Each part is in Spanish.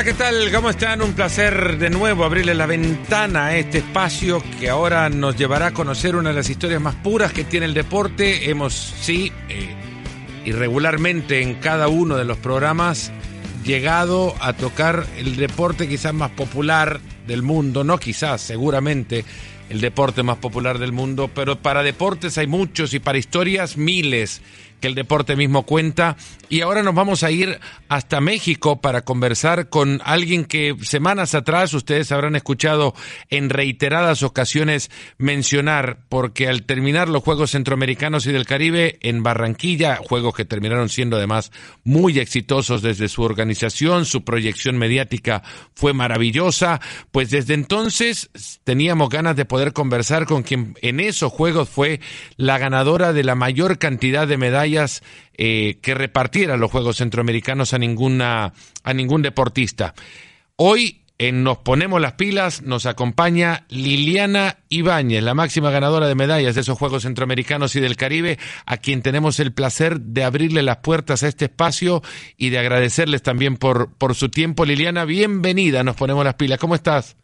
Hola, ¿qué tal? ¿Cómo están? Un placer de nuevo abrirle la ventana a este espacio que ahora nos llevará a conocer una de las historias más puras que tiene el deporte. Hemos, sí, eh, irregularmente en cada uno de los programas llegado a tocar el deporte quizás más popular del mundo, no quizás, seguramente el deporte más popular del mundo, pero para deportes hay muchos y para historias miles que el deporte mismo cuenta. Y ahora nos vamos a ir hasta México para conversar con alguien que semanas atrás ustedes habrán escuchado en reiteradas ocasiones mencionar, porque al terminar los Juegos Centroamericanos y del Caribe en Barranquilla, juegos que terminaron siendo además muy exitosos desde su organización, su proyección mediática fue maravillosa, pues desde entonces teníamos ganas de poder conversar con quien en esos Juegos fue la ganadora de la mayor cantidad de medallas eh, que repartiera los Juegos Centroamericanos a ninguna a ningún deportista. Hoy en Nos Ponemos las Pilas nos acompaña Liliana Ibáñez, la máxima ganadora de medallas de esos Juegos Centroamericanos y del Caribe, a quien tenemos el placer de abrirle las puertas a este espacio y de agradecerles también por, por su tiempo. Liliana, bienvenida, Nos Ponemos las Pilas. ¿Cómo estás?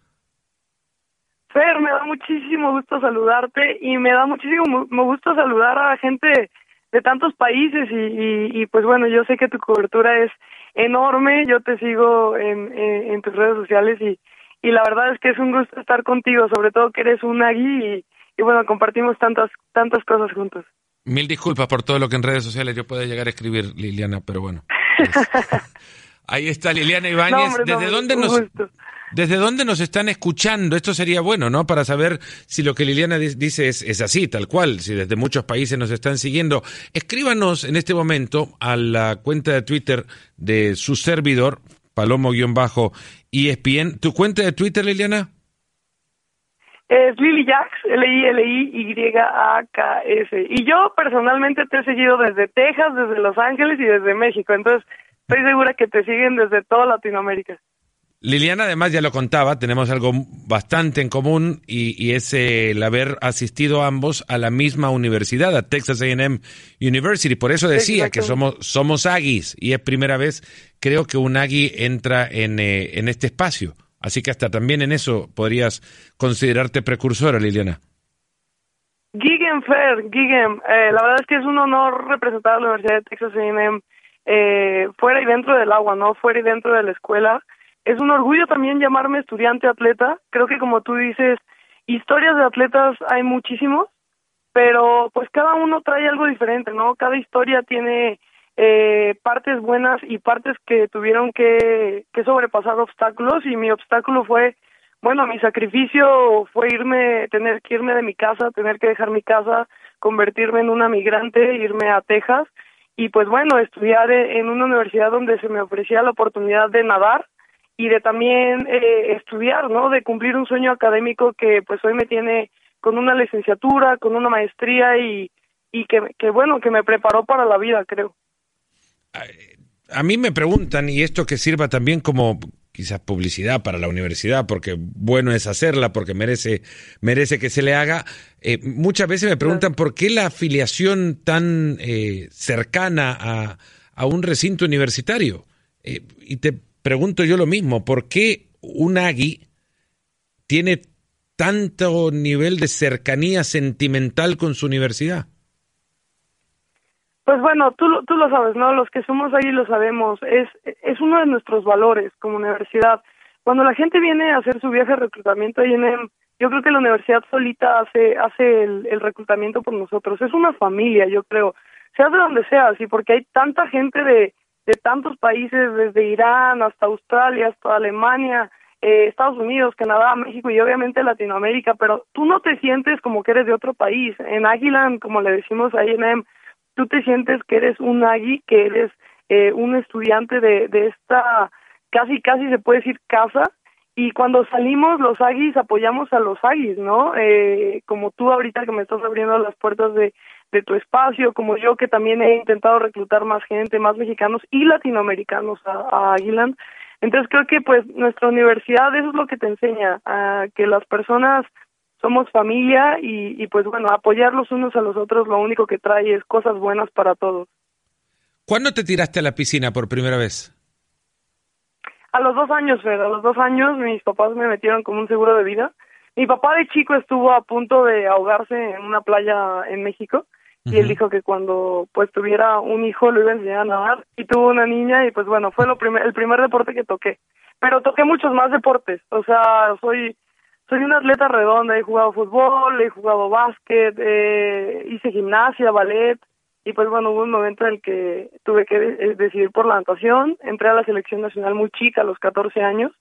Fer, me da muchísimo gusto saludarte y me da muchísimo gusto saludar a la gente de tantos países y, y, pues bueno, yo sé que tu cobertura es enorme, yo te sigo en, en, tus redes sociales y, y la verdad es que es un gusto estar contigo, sobre todo que eres un agui y, y bueno, compartimos tantas, tantas cosas juntos. Mil disculpas por todo lo que en redes sociales yo pueda llegar a escribir, Liliana, pero bueno. ahí está Liliana Ibáñez. ¿Desde dónde nos, ¿Desde dónde nos están escuchando? Esto sería bueno, ¿no? Para saber si lo que Liliana dice es, así, tal cual, si desde muchos países nos están siguiendo. Escríbanos en este momento a la cuenta de Twitter de su servidor, Palomo-ESPN. ¿Tu cuenta de Twitter, Liliana? Es Lily Jax, L-I-L-I-Y-A-K-S. Y yo personalmente te he seguido desde Texas, desde Los Ángeles y desde México. Entonces, estoy segura que te siguen desde toda Latinoamérica. Liliana, además, ya lo contaba, tenemos algo bastante en común y, es el haber asistido ambos a la misma universidad, a Texas AM University. Por eso decía que somos, somos Aggies y es primera vez, creo que un Aggie entra en, eh, en este espacio. Así que hasta también en eso podrías considerarte precursora, Liliana. Gigan Fer, eh, la verdad es que es un honor representar a la Universidad de Texas AM eh, fuera y dentro del agua, ¿no? Fuera y dentro de la escuela es un orgullo también llamarme estudiante atleta. Creo que como tú dices, historias de atletas hay muchísimos, pero pues cada uno trae algo diferente, ¿no? Cada historia tiene eh, partes buenas y partes que tuvieron que, que sobrepasar obstáculos y mi obstáculo fue, bueno, mi sacrificio fue irme, tener que irme de mi casa, tener que dejar mi casa, convertirme en una migrante, irme a Texas y pues bueno, estudiar en una universidad donde se me ofrecía la oportunidad de nadar y de también eh, estudiar, ¿no? De cumplir un sueño académico que pues hoy me tiene con una licenciatura, con una maestría y, y que, que bueno, que me preparó para la vida, creo. A mí me preguntan, y esto que sirva también como quizás publicidad para la universidad, porque bueno es hacerla, porque merece, merece que se le haga. Eh, muchas veces me preguntan por qué la afiliación tan eh, cercana a, a, un recinto universitario. Eh, y te pregunto yo lo mismo, ¿por qué un Agui tiene tanto nivel de cercanía sentimental con su universidad? Pues bueno, tú, tú lo sabes, ¿no? Los que somos ahí lo sabemos. Es, es uno de nuestros valores como universidad. Cuando la gente viene a hacer su viaje de reclutamiento ahí en yo creo que la universidad solita hace, hace el, el reclutamiento por nosotros. Es una familia, yo creo. Sea de donde sea, sí, porque hay tanta gente de, de tantos países, desde Irán hasta Australia, hasta Alemania, eh, Estados Unidos, Canadá, México y obviamente Latinoamérica, pero tú no te sientes como que eres de otro país. En Aguilan, como le decimos ahí en tú te sientes que eres un Agui, que eres eh, un estudiante de, de esta, casi, casi se puede decir casa, y cuando salimos los Aggies apoyamos a los Aggies, ¿no? Eh, como tú ahorita que me estás abriendo las puertas de, de tu espacio, como yo que también he intentado reclutar más gente, más mexicanos y latinoamericanos a, a Entonces creo que pues nuestra universidad eso es lo que te enseña, a que las personas somos familia y, y pues bueno, apoyar los unos a los otros lo único que trae es cosas buenas para todos. ¿Cuándo te tiraste a la piscina por primera vez? A los dos años, Fer, a los dos años mis papás me metieron como un seguro de vida. Mi papá de chico estuvo a punto de ahogarse en una playa en México y él dijo que cuando pues tuviera un hijo lo iba a enseñar a nadar y tuvo una niña y pues bueno, fue lo primer, el primer deporte que toqué. Pero toqué muchos más deportes, o sea, soy soy una atleta redonda, he jugado fútbol, he jugado básquet, eh, hice gimnasia, ballet, y pues bueno, hubo un momento en el que tuve que eh, decidir por la natación, entré a la selección nacional muy chica, a los 14 años,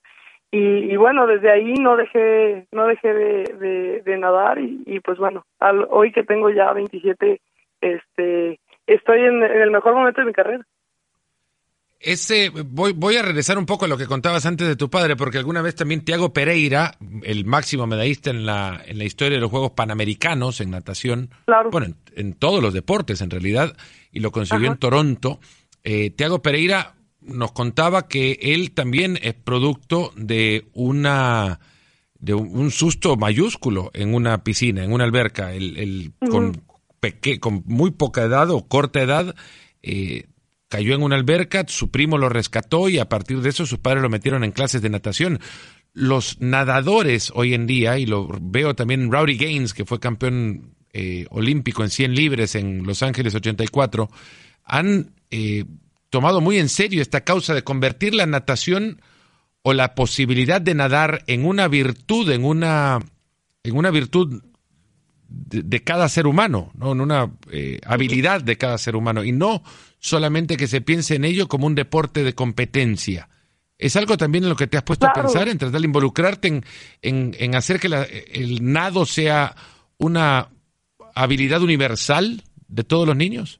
y, bueno, desde ahí no dejé, no dejé de, de, nadar, y, pues bueno, al, hoy que tengo ya 27, este, estoy en el mejor momento de mi carrera. Ese, voy, voy a regresar un poco a lo que contabas antes de tu padre, porque alguna vez también Tiago Pereira, el máximo medallista en la, en la historia de los Juegos Panamericanos en natación, bueno, en, todos los deportes en realidad, y lo consiguió en Toronto, eh, Tiago Pereira nos contaba que él también es producto de una de un, susto mayúsculo en una piscina, en una alberca, el, el con, con muy poca edad o corta edad, eh, cayó en una alberca, su primo lo rescató y a partir de eso sus padres lo metieron en clases de natación. Los nadadores hoy en día, y lo veo también Rowdy Gaines, que fue campeón eh, olímpico en 100 libres en Los Ángeles 84, han eh, tomado muy en serio esta causa de convertir la natación o la posibilidad de nadar en una virtud, en una, en una virtud de, cada ser humano, ¿no? en una eh, habilidad de cada ser humano, y no solamente que se piense en ello como un deporte de competencia. ¿Es algo también en lo que te has puesto a pensar, en tratar de involucrarte en, en, hacer que el nado sea una habilidad universal de todos los niños?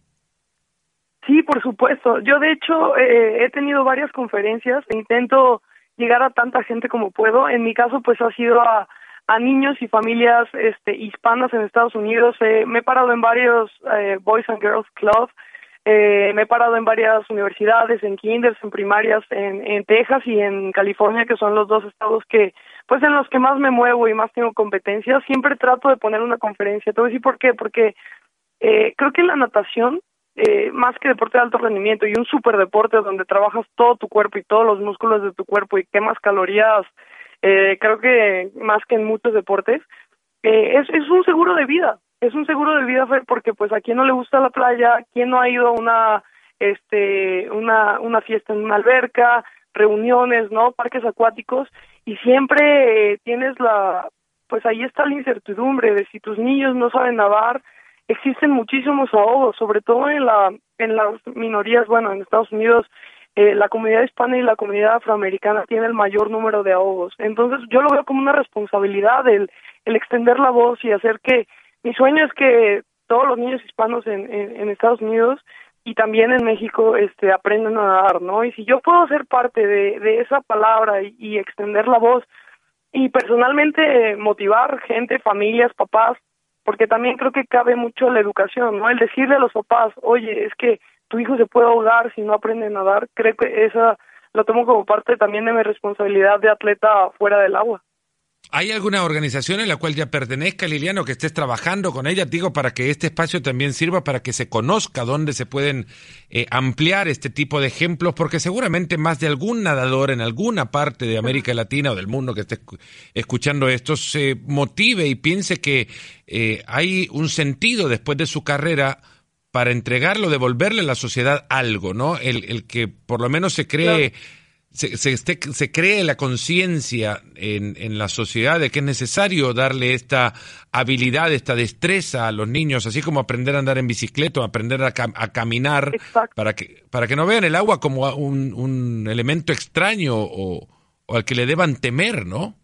Sí, por supuesto. Yo, de hecho, eh, he tenido varias conferencias e intento llegar a tanta gente como puedo. En mi caso, pues ha sido a, a niños y familias este, hispanas en Estados Unidos. Eh, me he parado en varios eh, Boys and Girls Club eh, me he parado en varias universidades, en kinders, en primarias, en, Texas y en California, que son los dos estados que, pues en los que más me muevo y más tengo competencias. Siempre trato de poner una conferencia. Te voy a decir por qué. Porque eh, creo que la natación, eh, más que deporte de alto rendimiento y un superdeporte donde trabajas todo tu cuerpo y todos los músculos de tu cuerpo y quemas calorías, eh, creo que más que en muchos deportes, eh, es, es un seguro de vida es un seguro de vida porque pues a quien no le gusta la playa, quien no ha ido a una este una una fiesta en una alberca, reuniones, ¿no? Parques acuáticos y siempre eh, tienes la pues ahí está la incertidumbre de si tus niños no saben nadar, existen muchísimos ahogos, sobre todo en la en las minorías, bueno, en Estados Unidos eh, la comunidad hispana y la comunidad afroamericana tiene el mayor número de ahogos. Entonces, yo lo veo como una responsabilidad el, extender la voz y hacer que mi sueño es que todos los niños hispanos en, Estados Unidos y también en México este aprendan a nadar, ¿no? Y si yo puedo ser parte de esa palabra y, extender la voz y personalmente motivar gente, familias, papás, porque también creo que cabe mucho la educación, ¿no? El decirle a los papás, oye, es que tu hijo se puede ahogar si no aprende a nadar, creo que esa lo tomo como parte también de mi responsabilidad de atleta fuera del agua. ¿Hay alguna organización en la cual ya pertenezca, Liliano, que estés trabajando con ella? Digo, para que este espacio también sirva para que se conozca dónde se pueden eh, ampliar este tipo de ejemplos, porque seguramente más de algún nadador en alguna parte de América Latina o del mundo que esté escuchando esto se motive y piense que eh, hay un sentido después de su carrera para entregarlo, devolverle a la sociedad algo, ¿no? El, el que por lo menos se cree se, se, se cree la conciencia en, en, la sociedad de que es necesario darle esta habilidad, esta destreza a los niños, así como aprender a andar en bicicleta, aprender a, a caminar, para que, para que no vean el agua como un, un elemento extraño o, o, al que le deban temer, ¿no?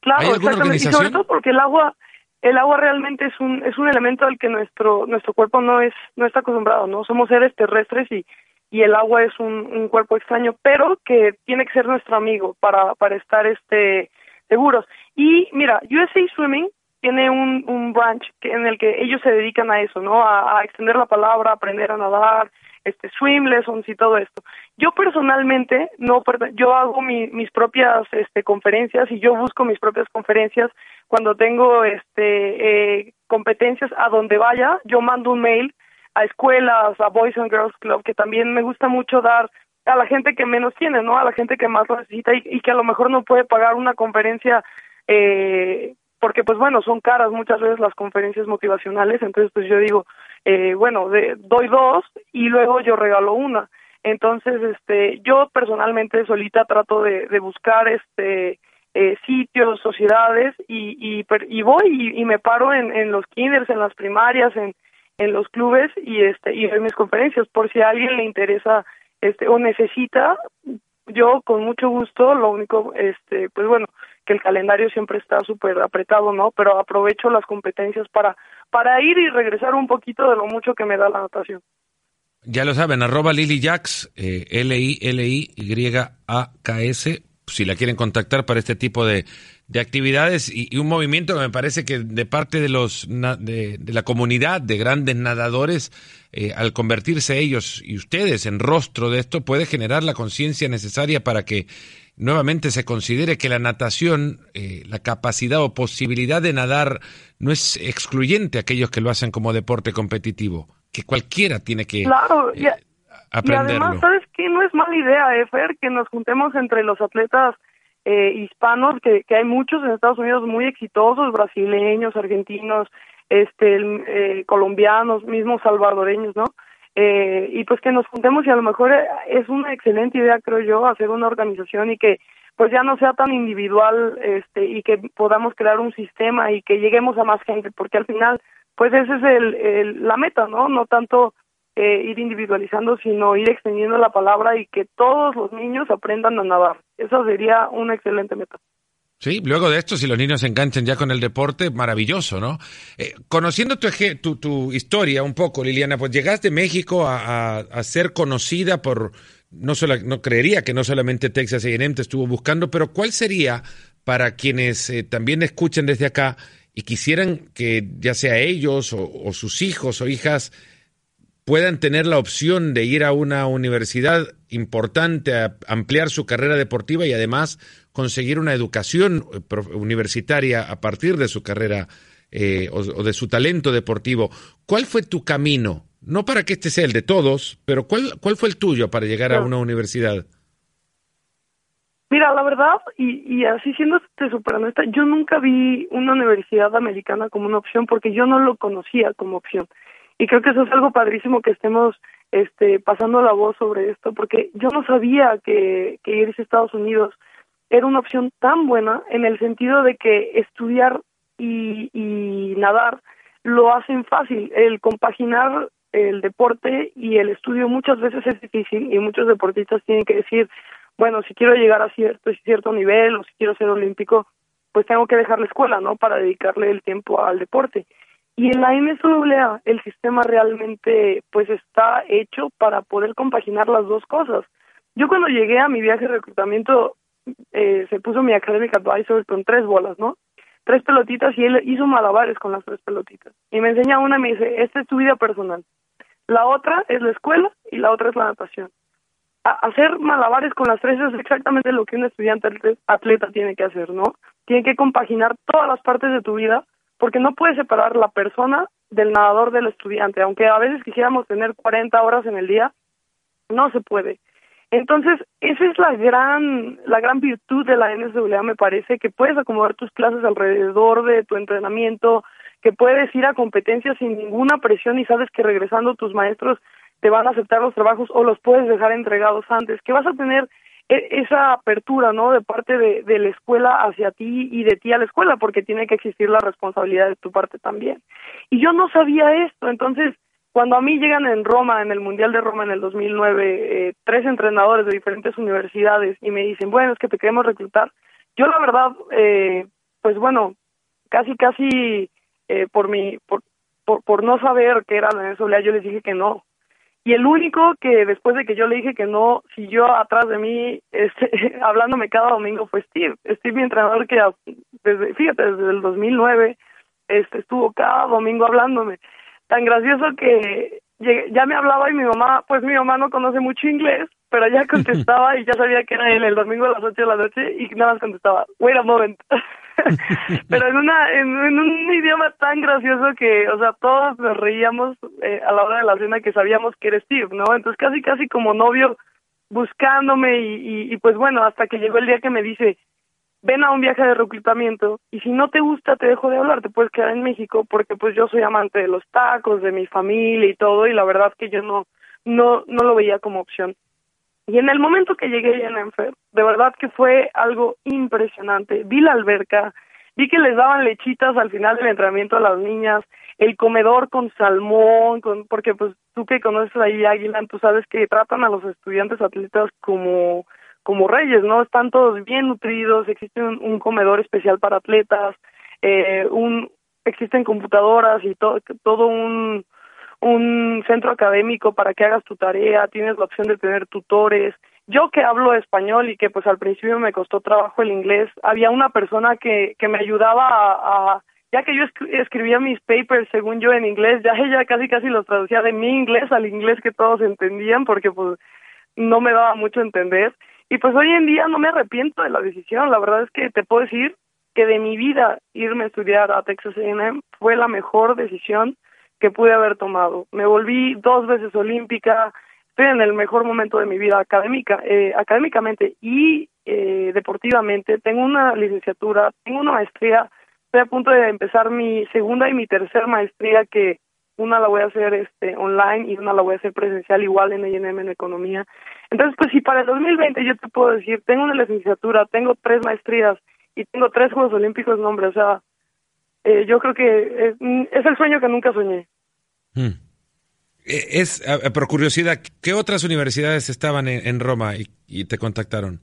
Claro, exactamente. Y sobre todo porque el agua, el agua realmente es un, es un elemento al que nuestro, nuestro cuerpo no es, no está acostumbrado, ¿no? Somos seres terrestres y y el agua es un, un, cuerpo extraño, pero que tiene que ser nuestro amigo para, para estar este seguros. Y mira, USA Swimming tiene un, un branch que, en el que ellos se dedican a eso, ¿no? A, extender la palabra, aprender a nadar, este swim lessons y todo esto. Yo personalmente no yo hago mi, mis propias este conferencias y yo busco mis propias conferencias cuando tengo este eh, competencias a donde vaya, yo mando un mail a escuelas, a Boys and Girls Club, que también me gusta mucho dar a la gente que menos tiene, ¿no? A la gente que más lo necesita y, que a lo mejor no puede pagar una conferencia eh, porque pues bueno, son caras muchas veces las conferencias motivacionales, entonces pues yo digo, eh, bueno, de, doy dos y luego yo regalo una. Entonces, este, yo personalmente solita trato de, de buscar este eh, sitios, sociedades y, y, y voy y, me paro en, en los kinders, en las primarias, en, en los clubes y este y doy mis conferencias. Por si a alguien le interesa este o necesita yo con mucho gusto lo único este pues bueno que el calendario siempre está súper apretado no pero aprovecho las competencias para para ir y regresar un poquito de lo mucho que me da la natación. Ya lo saben arroba Lily Jax eh, L I L I Y A K S si la quieren contactar para este tipo de, de actividades y, un movimiento que me parece que de parte de los de, de la comunidad de grandes nadadores eh, al convertirse ellos y ustedes en rostro de esto puede generar la conciencia necesaria para que nuevamente se considere que la natación, eh, la capacidad o posibilidad de nadar no es excluyente a aquellos que lo hacen como deporte competitivo, que cualquiera tiene que claro, eh, y además, ¿sabes qué? No es mala idea, Efer, que nos juntemos entre los atletas eh, hispanos, que, que hay muchos en Estados Unidos muy exitosos, brasileños, argentinos, este, eh, colombianos, mismos salvadoreños, ¿no? Eh, y pues que nos juntemos y a lo mejor eh, es una excelente idea, creo yo, hacer una organización y que pues ya no sea tan individual este y que podamos crear un sistema y que lleguemos a más gente, porque al final pues ese es el, el la meta, ¿no? No tanto eh, ir individualizando, sino ir extendiendo la palabra y que todos los niños aprendan a nadar. Esa sería una excelente meta. Sí, luego de esto, si los niños se enganchan ya con el deporte, maravilloso, ¿no? Eh, conociendo tu, tu, tu, historia un poco, Liliana, pues llegaste de México a, a, ser conocida por, no, solo, no creería que no solamente Texas A&M te estuvo buscando, pero ¿cuál sería para quienes eh, también escuchan desde acá y quisieran que ya sea ellos o sus hijos o hijas puedan tener la opción de ir a una universidad importante, a ampliar su carrera deportiva y además conseguir una educación eh, universitaria a partir de su carrera eh, o, de su talento deportivo. ¿Cuál fue tu camino? No para que este sea el de todos, pero ¿cuál, cuál fue el tuyo para llegar a una universidad? Mira, la verdad, y, y así siendo súper honesta, yo nunca vi una universidad americana como una opción porque yo no lo conocía como opción y creo que eso es algo padrísimo que estemos este pasando la voz sobre esto porque yo no sabía que, irse a Estados Unidos era una opción tan buena en el sentido de que estudiar y, y nadar lo hacen fácil. El compaginar el deporte y el estudio muchas veces es difícil y muchos deportistas tienen que decir bueno si quiero llegar a cierto cierto nivel o si quiero ser olímpico pues tengo que dejar la escuela no para dedicarle el tiempo al deporte y en la NCAA el sistema realmente pues está hecho para poder compaginar las dos cosas. Yo cuando llegué a mi viaje de reclutamiento eh, se puso mi academic advisor con tres bolas, ¿no? Tres pelotitas y él hizo malabares con las tres pelotitas. Y me enseña una y me dice, esta es tu vida personal. La otra es la escuela y la otra es la natación. hacer malabares con las tres es exactamente lo que un estudiante atleta tiene que hacer, ¿no? Tiene que compaginar todas las partes de tu vida porque no puedes separar la persona del nadador del estudiante, aunque a veces quisiéramos tener 40 horas en el día, no se puede. Entonces, esa es la gran la gran virtud de la NCAA, me parece, que puedes acomodar tus clases alrededor de tu entrenamiento, que puedes ir a competencias sin ninguna presión y sabes que regresando tus maestros te van a aceptar los trabajos o los puedes dejar entregados antes, que vas a tener esa apertura, ¿no? De parte de, la escuela hacia ti y de ti a la escuela, porque tiene que existir la responsabilidad de tu parte también. Y yo no sabía esto, entonces, cuando a mí llegan en Roma, en el Mundial de Roma en el 2009, eh, tres entrenadores de diferentes universidades y me dicen, bueno, es que te queremos reclutar, yo la verdad, eh, pues bueno, casi, casi eh, por mi, por, por, por no saber qué era la NCAA, yo les dije que no, y el único que después de que yo le dije que no siguió atrás de mí este, hablándome cada domingo fue Steve. Steve mi entrenador que desde fíjate desde el 2009 este estuvo cada domingo hablándome. Tan gracioso que ya me hablaba y mi mamá, pues mi mamá no conoce mucho inglés, pero ya contestaba y ya sabía que era él el domingo a las 8 de la noche y nada más contestaba, wait a moment. pero en una en, un idioma tan gracioso que o sea todos nos reíamos eh, a la hora de la cena que sabíamos que eres Steve no entonces casi casi como novio buscándome y, y, pues bueno, hasta que llegó el día que me dice, ven a un viaje de reclutamiento y si no te gusta te dejo de hablar, te puedes quedar en México porque pues yo soy amante de los tacos, de mi familia y todo y la verdad que yo no no no lo veía como opción. Y en el momento que llegué en Enfer, de verdad que fue algo impresionante. Vi la alberca, vi que les daban lechitas al final del entrenamiento a las niñas, el comedor con salmón, con, porque pues tú que conoces ahí Águila, tú sabes que tratan a los estudiantes atletas como como reyes, ¿no? Están todos bien nutridos, existe un, comedor especial para atletas, eh, un existen computadoras y todo todo un un centro académico para que hagas tu tarea, tienes la opción de tener tutores. Yo que hablo español y que pues al principio me costó trabajo el inglés, había una persona que, que me ayudaba a, ya que yo escribía mis papers según yo en inglés, ya ella casi casi los traducía de mi inglés al inglés que todos entendían porque pues no me daba mucho a entender. Y pues hoy en día no me arrepiento de la decisión, la verdad es que te puedo decir que de mi vida irme a estudiar a Texas A&M fue la mejor decisión que pude haber tomado. Me volví dos veces olímpica, estoy en el mejor momento de mi vida académica, eh, académicamente y eh, deportivamente. Tengo una licenciatura, tengo una maestría, estoy a punto de empezar mi segunda y mi tercera maestría que una la voy a hacer este online y una la voy a hacer presencial igual en A&M en economía. Entonces, pues si para el 2020 yo te puedo decir, tengo una licenciatura, tengo tres maestrías y tengo tres Juegos Olímpicos, no hombre, o sea, eh, yo creo que es, el sueño que nunca soñé. Hmm. E, es, por curiosidad, ¿qué otras universidades estaban en, Roma y, te contactaron?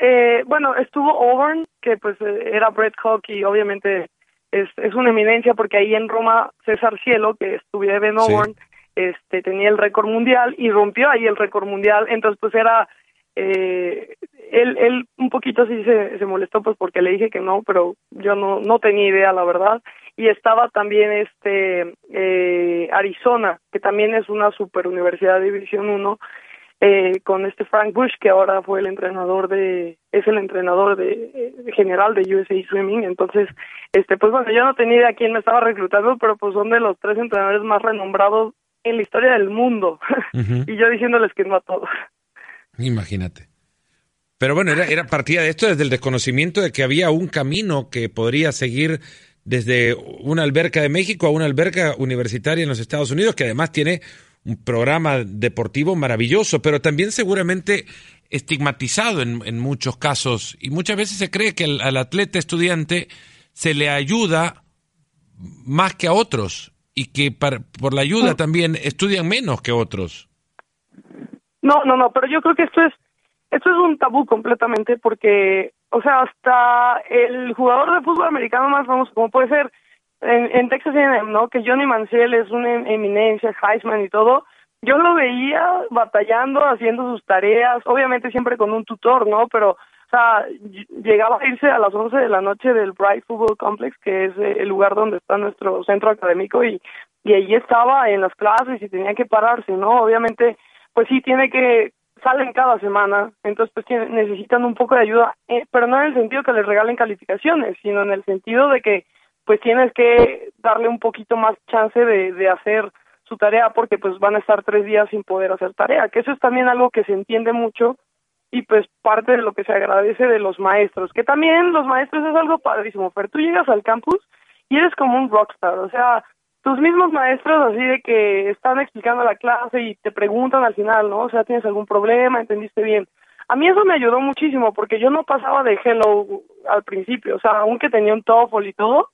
Eh, bueno, estuvo Auburn, que pues eh, era Brett Hawk y obviamente es, es una eminencia porque ahí en Roma César Cielo, que estuviera en Auburn, este tenía el récord mundial y rompió ahí el récord mundial, entonces pues era eh, él, él un poquito sí se, se molestó pues porque le dije que no, pero yo no, no tenía idea la verdad. Y estaba también este eh, Arizona, que también es una super universidad de División 1, eh, con este Frank Bush, que ahora fue el entrenador de, es el entrenador de, general de USA Swimming. Entonces, este pues bueno, yo no tenía idea quién me estaba reclutando, pero pues son de los tres entrenadores más renombrados en la historia del mundo. y yo diciéndoles que no a todos. Imagínate. Pero bueno, era, era partida de esto desde el desconocimiento de que había un camino que podría seguir desde una alberca de México a una alberca universitaria en los Estados Unidos, que además tiene un programa deportivo maravilloso, pero también seguramente estigmatizado en, en muchos casos. Y muchas veces se cree que al, atleta estudiante se le ayuda más que a otros y que por la ayuda también estudian menos que otros. No, no, no, pero yo creo que esto es esto es un tabú completamente porque, o sea, hasta el jugador de fútbol americano más famoso, como puede ser en, en Texas A&M, ¿no? Que Johnny Mansell es una em, eminencia, Heisman y todo. Yo lo veía batallando, haciendo sus tareas, obviamente siempre con un tutor, ¿no? Pero, o sea, llegaba a irse a las 11 de la noche del Bright Football Complex, que es eh, el lugar donde está nuestro centro académico, y, y ahí estaba en las clases y tenía que pararse, ¿no? Obviamente pues sí tiene que salen cada semana, entonces pues necesitan un poco de ayuda, eh, pero no en el sentido que les regalen calificaciones, sino en el sentido de que pues tienes que darle un poquito más chance de, de hacer su tarea porque pues van a estar tres días sin poder hacer tarea, que eso es también algo que se entiende mucho y pues parte de lo que se agradece de los maestros, que también los maestros es algo padrísimo, pero tú llegas al campus y eres como un rockstar, o sea, tus mismos maestros así de que están explicando la clase y te preguntan al final, ¿no? O sea, ¿tienes algún problema? ¿Entendiste bien? A mí eso me ayudó muchísimo porque yo no pasaba de hello al principio, o sea, aunque tenía un TOEFL y todo,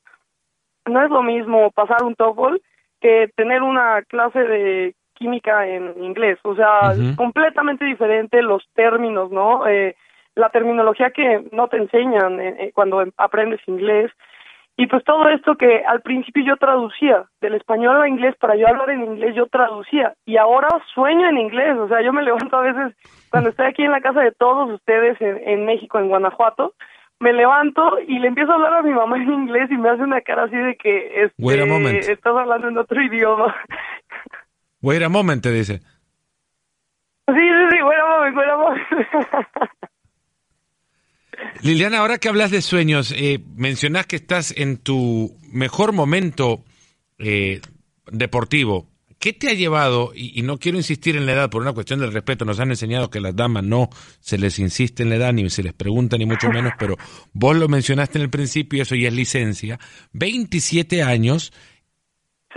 no es lo mismo pasar un TOEFL que tener una clase de química en inglés, o sea, es completamente diferente los términos, ¿no? Eh, la terminología que no te enseñan eh, eh, cuando aprendes inglés, y pues todo esto que al principio yo traducía del español a inglés, para yo hablar en inglés yo traducía y ahora sueño en inglés, o sea, yo me levanto a veces cuando estoy aquí en la casa de todos ustedes en, México, en Guanajuato, me levanto y le empiezo a hablar a mi mamá en inglés y me hace una cara así de que este, estás hablando en otro idioma. Wait a moment, te dice. Sí, sí, sí, wait a moment, wait a moment. Liliana, ahora que hablas de sueños, eh, mencionás que estás en tu mejor momento eh, deportivo. ¿Qué te ha llevado, y, no quiero insistir en la edad por una cuestión del respeto, nos han enseñado que las damas no se les insiste en la edad, ni se les pregunta, ni mucho menos, pero vos lo mencionaste en el principio, eso ya es licencia, 27 años,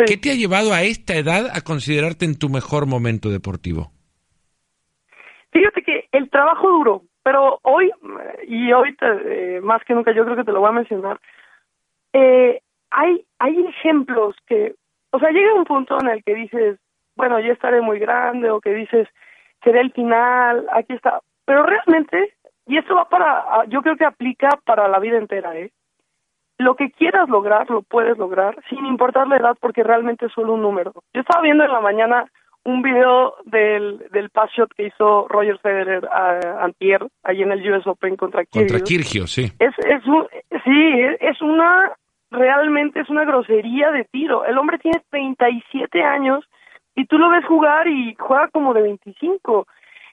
¿qué te ha llevado a esta edad a considerarte en tu mejor momento deportivo? Fíjate que el trabajo duro, pero hoy, y hoy eh, más que nunca yo creo que te lo voy a mencionar, eh, hay, hay ejemplos que o sea, llega un punto en el que dices, bueno, ya estaré muy grande, o que dices, será el final, aquí está. Pero realmente, y esto va para, yo creo que aplica para la vida entera, ¿eh? Lo que quieras lograr, lo puedes lograr, sin importar la edad, porque realmente es solo un número. Yo estaba viendo en la mañana un video del, del pass shot que hizo Roger Federer a Antier, ahí en el US Open contra Kyrgios, sí. Es, es un, sí, es una realmente es una grosería de tiro. El hombre tiene 37 años y tú lo ves jugar y juega como de 25.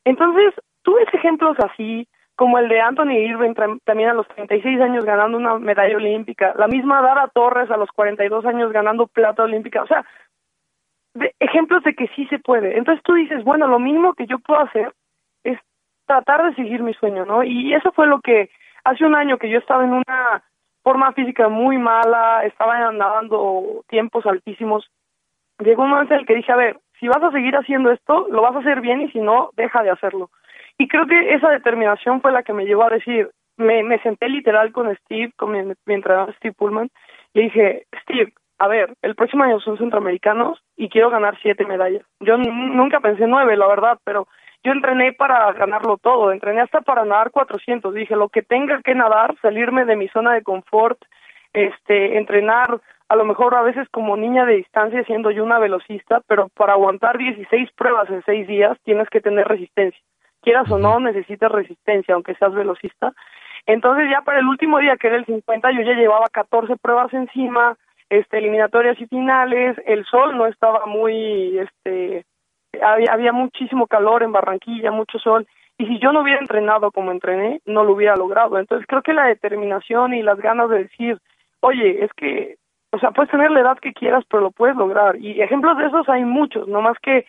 Entonces, tú ves ejemplos así, como el de Anthony Irving también a los 36 años ganando una medalla olímpica, la misma Dara Torres a los 42 años ganando plata olímpica, o sea, de ejemplos de que sí se puede. Entonces tú dices, bueno, lo mínimo que yo puedo hacer es tratar de seguir mi sueño, ¿no? Y eso fue lo que hace un año que yo estaba en una forma física muy mala, estaba nadando tiempos altísimos. Llegó un momento en el que dije, a ver, si vas a seguir haciendo esto, lo vas a hacer bien y si no, deja de hacerlo. Y creo que esa determinación fue la que me llevó a decir, me, me senté literal con Steve, con mi, mi entrenador Steve Pullman, y dije, Steve, a ver, el próximo año son centroamericanos y quiero ganar siete medallas. Yo nunca pensé nueve, la verdad, pero yo entrené para ganarlo todo, entrené hasta para nadar 400, dije lo que tenga que nadar, salirme de mi zona de confort, este, entrenar a lo mejor a veces como niña de distancia siendo yo una velocista, pero para aguantar 16 pruebas en 6 días tienes que tener resistencia, quieras o no necesitas resistencia aunque seas velocista, entonces ya para el último día que era el 50 yo ya llevaba 14 pruebas encima, este, eliminatorias y finales, el sol no estaba muy, este, había, había muchísimo calor en Barranquilla, mucho sol, y si yo no hubiera entrenado como entrené, no lo hubiera logrado. Entonces creo que la determinación y las ganas de decir, oye, es que, o sea, puedes tener la edad que quieras, pero lo puedes lograr. Y ejemplos de esos hay muchos, no más que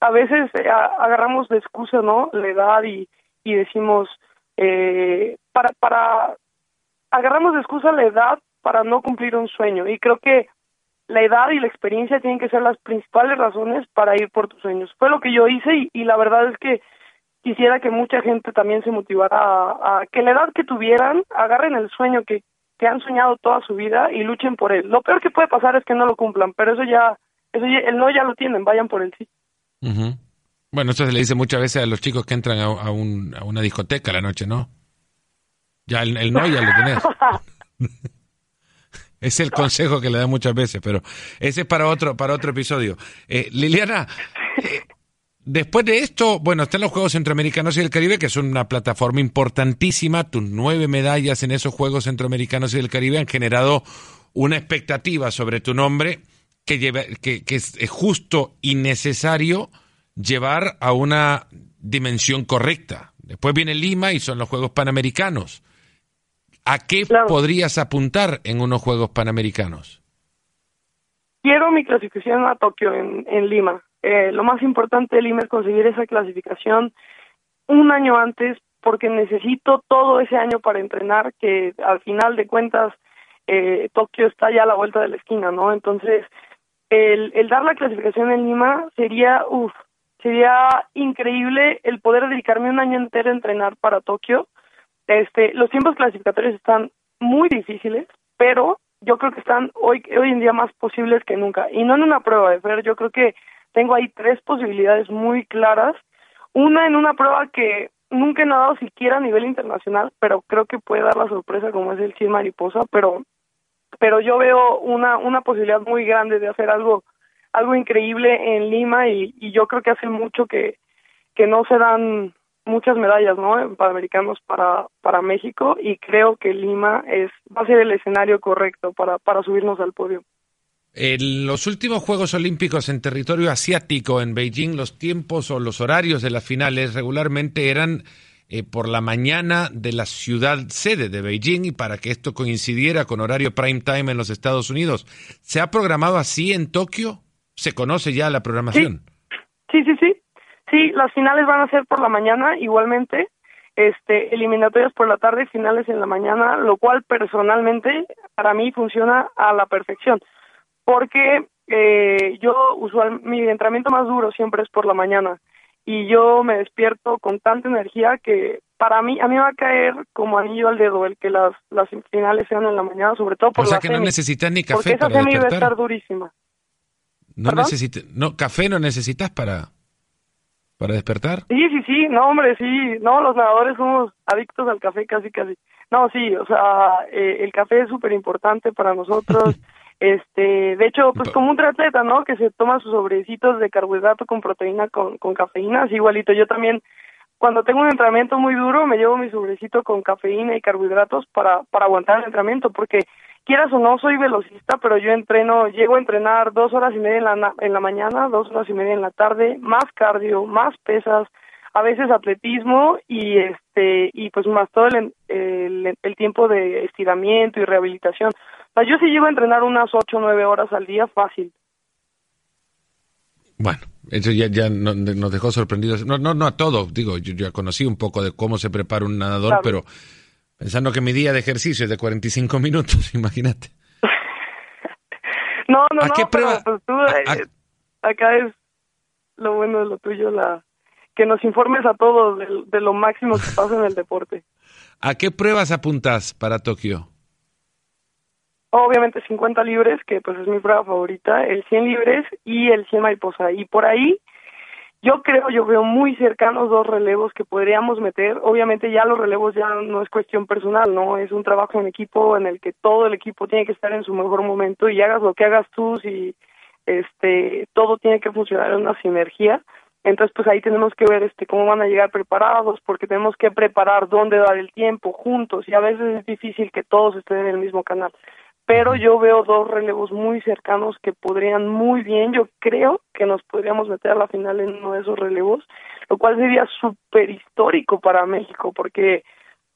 a veces eh, agarramos de excusa, ¿no? La edad y, y decimos, eh, para, para, agarramos de excusa la edad para no cumplir un sueño. Y creo que la edad y la experiencia tienen que ser las principales razones para ir por tus sueños. Fue lo que yo hice y, la verdad es que quisiera que mucha gente también se motivara a, que la edad que tuvieran agarren el sueño que, que han soñado toda su vida y luchen por él. Lo peor que puede pasar es que no lo cumplan, pero eso ya, eso ya, el no ya lo tienen, vayan por el sí. Bueno, eso se le dice muchas veces a los chicos que entran a, a, un, a una discoteca la noche, ¿no? Ya el, el no ya lo tenés. Es el consejo que le da muchas veces, pero ese es para otro, para otro episodio. Eh, Liliana, eh, después de esto, bueno, están los Juegos Centroamericanos y del Caribe, que son una plataforma importantísima. Tus nueve medallas en esos Juegos Centroamericanos y del Caribe han generado una expectativa sobre tu nombre que, que, que es justo y necesario llevar a una dimensión correcta. Después viene Lima y son los Juegos Panamericanos. ¿A qué podrías apuntar en unos Juegos Panamericanos? Quiero mi clasificación a Tokio en, en Lima. Eh, lo más importante de Lima es conseguir esa clasificación un año antes porque necesito todo ese año para entrenar que al final de cuentas eh, Tokio está ya a la vuelta de la esquina, ¿no? Entonces, el, el dar la clasificación en Lima sería, uff, sería increíble el poder dedicarme un año entero a entrenar para Tokio este, los tiempos clasificatorios están muy difíciles, pero yo creo que están hoy, hoy en día más posibles que nunca. Y no en una prueba de Fer, yo creo que tengo ahí tres posibilidades muy claras. Una en una prueba que nunca he nadado siquiera a nivel internacional, pero creo que puede dar la sorpresa como es el 100 mariposa, pero pero yo veo una una posibilidad muy grande de hacer algo algo increíble en Lima y, y yo creo que hace mucho que que no se dan muchas medallas, ¿no? En Panamericanos para, para México y creo que Lima es, va a ser el escenario correcto para, para subirnos al podio. En los últimos Juegos Olímpicos en territorio asiático en Beijing, los tiempos o los horarios de las finales regularmente eran eh, por la mañana de la ciudad sede de Beijing y para que esto coincidiera con horario prime time en los Estados Unidos. ¿Se ha programado así en Tokio? ¿Se conoce ya la programación? Sí, sí, sí. Sí, las finales van a ser por la mañana igualmente. Este, eliminatorias por la tarde, finales en la mañana, lo cual personalmente para mí funciona a la perfección. Porque eh, yo usual mi entrenamiento más duro siempre es por la mañana y yo me despierto con tanta energía que para mí a mí va a caer como anillo al dedo el que las las finales sean en la mañana sobre todo por o sea la que semi, no necesitas ni café porque esa para semi va a despertar estar durísima no ¿Perdón? necesitas no café no necesitas para para despertar sí sí sí no hombre sí no los nadadores somos adictos al café casi casi. No sí o sea eh, el café es súper importante para nosotros. Este de hecho pues como un triatleta no que se toma sus sobrecitos de carbohidrato con proteína con con cafeína así igualito. Yo también cuando tengo un entrenamiento muy duro me llevo mi sobrecito con cafeína y carbohidratos para para aguantar el entrenamiento porque quieras o no soy velocista pero yo entreno llego a entrenar dos horas y media en la en la mañana dos horas y media en la tarde más cardio más pesas a veces atletismo y este y pues más todo el, el, el tiempo de estiramiento y rehabilitación. O sea, yo sí llego a entrenar unas ocho o nueve horas al día fácil. bueno eso ya ya no- nos dejó sorprendidos no no no a todos digo yo ya conocí un poco de cómo se prepara un nadador Claro. pero pensando que mi día de ejercicio es de 45 minutos imagínate No, no, ¿A no, qué pero prueba? pues tú, A- eh, a- acá es lo bueno de lo tuyo, la que nos informes a todos de, de lo máximo que pasa en el deporte. ¿A qué pruebas apuntas para Tokio? Obviamente 50 libres, que pues es mi prueba favorita, el 100 libres y el 100 mariposa. Y por ahí yo creo, yo veo muy cercanos dos relevos que podríamos meter. Obviamente ya los relevos ya no es cuestión personal, no es un trabajo en equipo en el que todo el equipo tiene que estar en su mejor momento y hagas lo que hagas tú, si este todo tiene que funcionar en una sinergia. Entonces, pues ahí tenemos que ver este cómo van a llegar preparados, porque tenemos que preparar dónde dar el tiempo juntos y a veces es difícil que todos estén en el mismo canal. Pero yo veo dos relevos muy cercanos que podrían muy bien, yo creo que nos podríamos meter a la final en uno de esos relevos, lo cual sería súper histórico para México, porque,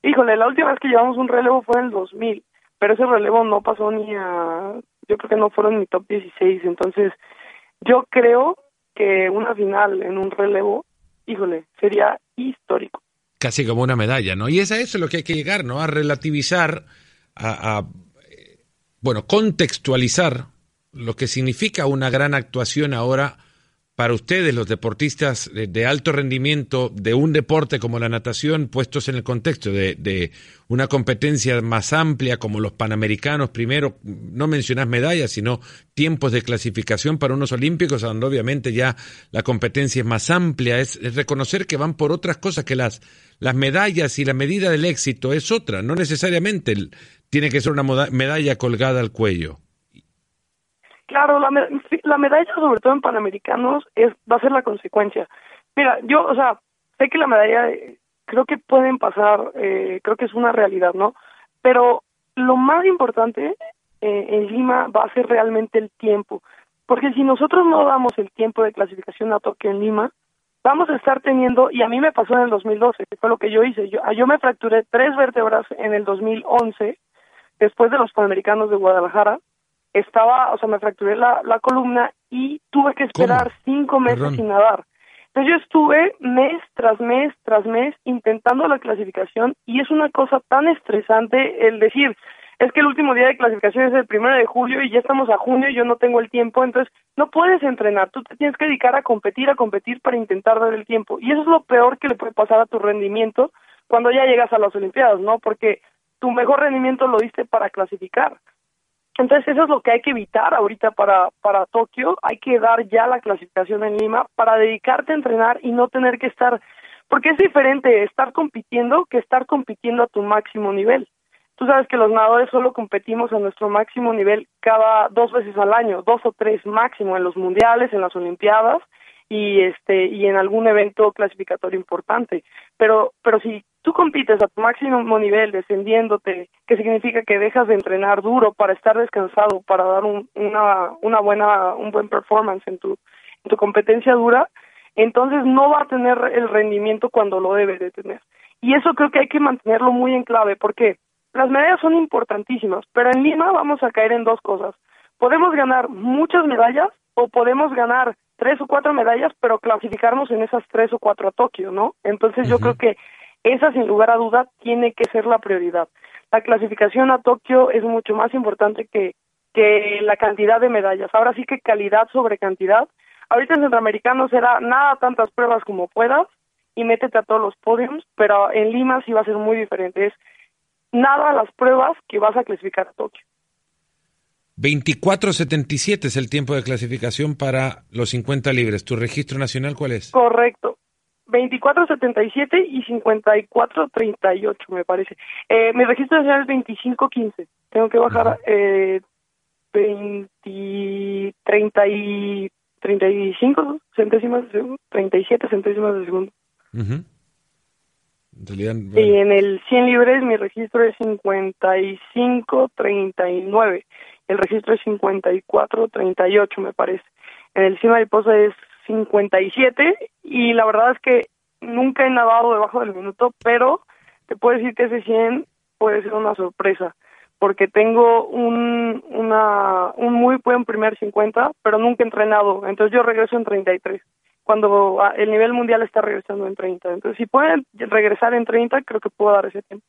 híjole, la última vez que llevamos un relevo fue en el 2000, pero ese relevo no pasó ni a, yo creo que no fueron ni top 16, entonces yo creo que una final en un relevo, híjole, sería histórico. Casi como una medalla, ¿no? Y es a eso lo que hay que llegar, ¿no? A relativizar, a, a, bueno, contextualizar lo que significa una gran actuación ahora para ustedes, los deportistas de, alto rendimiento de un deporte como la natación, puestos en el contexto de, una competencia más amplia como los panamericanos, primero, no mencionás medallas, sino tiempos de clasificación para unos olímpicos, donde obviamente ya la competencia es más amplia, es, es reconocer que van por otras cosas que las, las medallas y la medida del éxito es otra, no necesariamente el- tiene que ser una medalla colgada al cuello. Claro, la, la medalla, sobre todo en Panamericanos, es va a ser la consecuencia. Mira, yo, o sea, sé que la medalla, eh, creo que pueden pasar, eh, creo que es una realidad, ¿no? Pero lo más importante eh, en Lima va a ser realmente el tiempo. Porque si nosotros no damos el tiempo de clasificación a Tokio en Lima, vamos a estar teniendo, y a mí me pasó en el 2012, que fue lo que yo hice. Yo, yo me fracturé tres vértebras en el 2011, después de los Panamericanos de Guadalajara, estaba, o sea, me fracturé la, la columna y tuve que esperar ¿Cómo? cinco meses Perdón. sin nadar. Entonces yo estuve mes tras mes tras mes intentando la clasificación y es una cosa tan estresante el decir, es que el último día de clasificación es el primero de julio y ya estamos a junio y yo no tengo el tiempo, entonces no puedes entrenar, tú te tienes que dedicar a competir, a competir para intentar dar el tiempo. Y eso es lo peor que le puede pasar a tu rendimiento cuando ya llegas a las Olimpiadas, ¿no? Porque tu mejor rendimiento lo diste para clasificar. Entonces eso es lo que hay que evitar ahorita para, para Tokio, hay que dar ya la clasificación en Lima para dedicarte a entrenar y no tener que estar, porque es diferente estar compitiendo que estar compitiendo a tu máximo nivel. Tú sabes que los nadadores solo competimos a nuestro máximo nivel cada dos veces al año, dos o tres máximo en los mundiales, en las olimpiadas y este y en algún evento clasificatorio importante. Pero pero si tú compites a tu máximo nivel descendiéndote, que significa que dejas de entrenar duro para estar descansado, para dar un, una una buena un buen performance en tu en tu competencia dura, entonces no va a tener el rendimiento cuando lo debe de tener. Y eso creo que hay que mantenerlo muy en clave porque las medallas son importantísimas, pero en Lima vamos a caer en dos cosas. Podemos ganar muchas medallas o podemos ganar tres o cuatro medallas, pero clasificarnos en esas tres o cuatro a Tokio, ¿no? Entonces yo creo que esa sin lugar a duda tiene que ser la prioridad. La clasificación a Tokio es mucho más importante que, que la cantidad de medallas. Ahora sí que calidad sobre cantidad. Ahorita en Centroamericano será nada tantas pruebas como puedas y métete a todos los podiums, pero en Lima sí va a ser muy diferente. Es nada las pruebas que vas a clasificar a Tokio. 24.77 es el tiempo de clasificación para los 50 libres. ¿Tu registro nacional cuál es? Correcto. 24.77 y 54.38 me parece. Eh, mi registro nacional es 25.15. Tengo que bajar eh, 20, 30 y 35 centésimas de segundo, 37 centésimas de segundo. Y en el 100 libres mi registro es 55.39. El registro es 54.38 me parece. En el 100 mariposa es 57 y la verdad es que nunca he nadado debajo del minuto, pero te puedo decir que ese 100 puede ser una sorpresa porque tengo un, una, un muy buen primer 50, pero nunca he entrenado. Entonces yo regreso en 33, cuando ah, el nivel mundial está regresando en 30. Entonces si pueden regresar en 30, creo que puedo dar ese tiempo.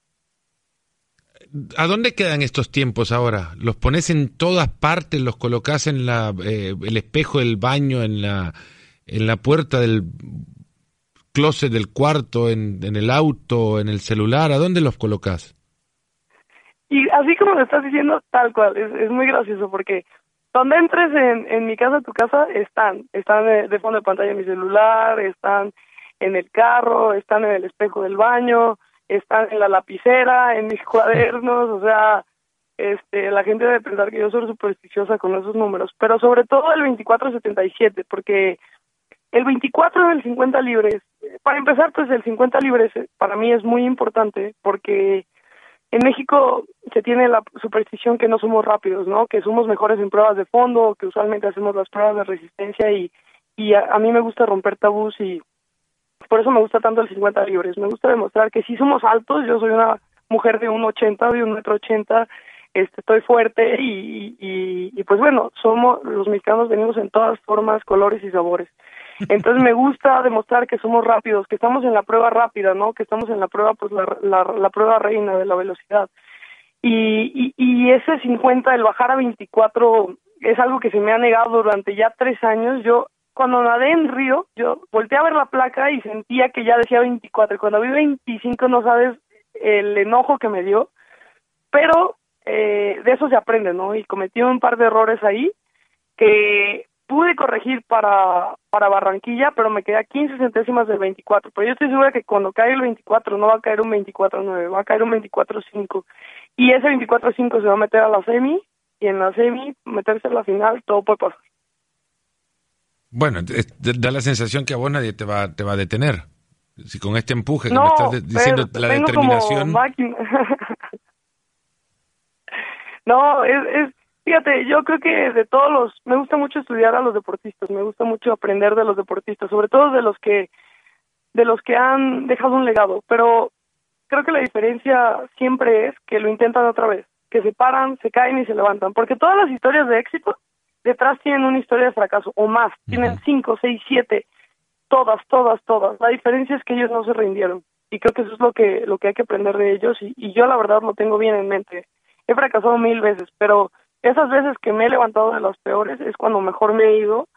¿A dónde quedan estos tiempos ahora? ¿Los pones en todas partes? ¿Los colocas en la, eh, el espejo del baño, en la, en la puerta del closet del cuarto, en, en el auto, en el celular? ¿A dónde los colocas? Y así como lo estás diciendo, tal cual, es, es muy gracioso porque donde entres en, en mi casa, tu casa, están, están de, fondo de pantalla en mi celular, están en el carro, están en el espejo del baño, están en la lapicera, en mis cuadernos, o sea, este, la gente debe pensar que yo soy supersticiosa con esos números, pero sobre todo el 2477, porque el 24 del 50 libres, para empezar, pues el 50 libres eh, para mí es muy importante porque en México se tiene la superstición que no somos rápidos, ¿no? Que somos mejores en pruebas de fondo, que usualmente hacemos las pruebas de resistencia y, y a, mí me gusta romper tabús y por eso me gusta tanto el 50 libres. Me gusta demostrar que si somos altos, yo soy una mujer de 1,80, de un metro ochenta, este, estoy fuerte y, y, y pues bueno, somos los mexicanos venimos en todas formas, colores y sabores. Entonces me gusta demostrar que somos rápidos, que estamos en la prueba rápida, ¿no? Que estamos en la prueba, pues la, la, prueba reina de la velocidad. Y, y, y ese 50, el bajar a 24, es algo que se me ha negado durante ya tres años. Yo, cuando nadé en Río, yo volteé a ver la placa y sentía que ya decía 24. Y cuando vi 25, no sabes el enojo que me dio. Pero eh, de eso se aprende, ¿no? Y cometí un par de errores ahí que pude corregir para, para Barranquilla, pero me quedé a 15 centésimas del 24. Pero yo estoy segura que cuando cae el 24 no va a caer un 24-9, va a caer un 24-5. Y ese 24-5 se va a meter a la semi, y en la semi, meterse a la final, todo puede pasar. Bueno, da la sensación que a vos nadie te va, te va a detener. Si con este empuje que me estás diciendo la determinación. no, es, es Fíjate, yo creo que de todos los, me gusta mucho estudiar a los deportistas, me gusta mucho aprender de los deportistas, sobre todo de los que, de los que han dejado un legado, pero creo que la diferencia siempre es que lo intentan otra vez, que se paran, se caen y se levantan, porque todas las historias de éxito detrás tienen una historia de fracaso o más, tienen cinco, seis, siete, todas, todas, todas. La diferencia es que ellos no se rindieron y creo que eso es lo que lo que hay que aprender de ellos y, y yo la verdad lo tengo bien en mente. He fracasado mil veces, pero esas veces que me he levantado de los peores es cuando mejor me he ido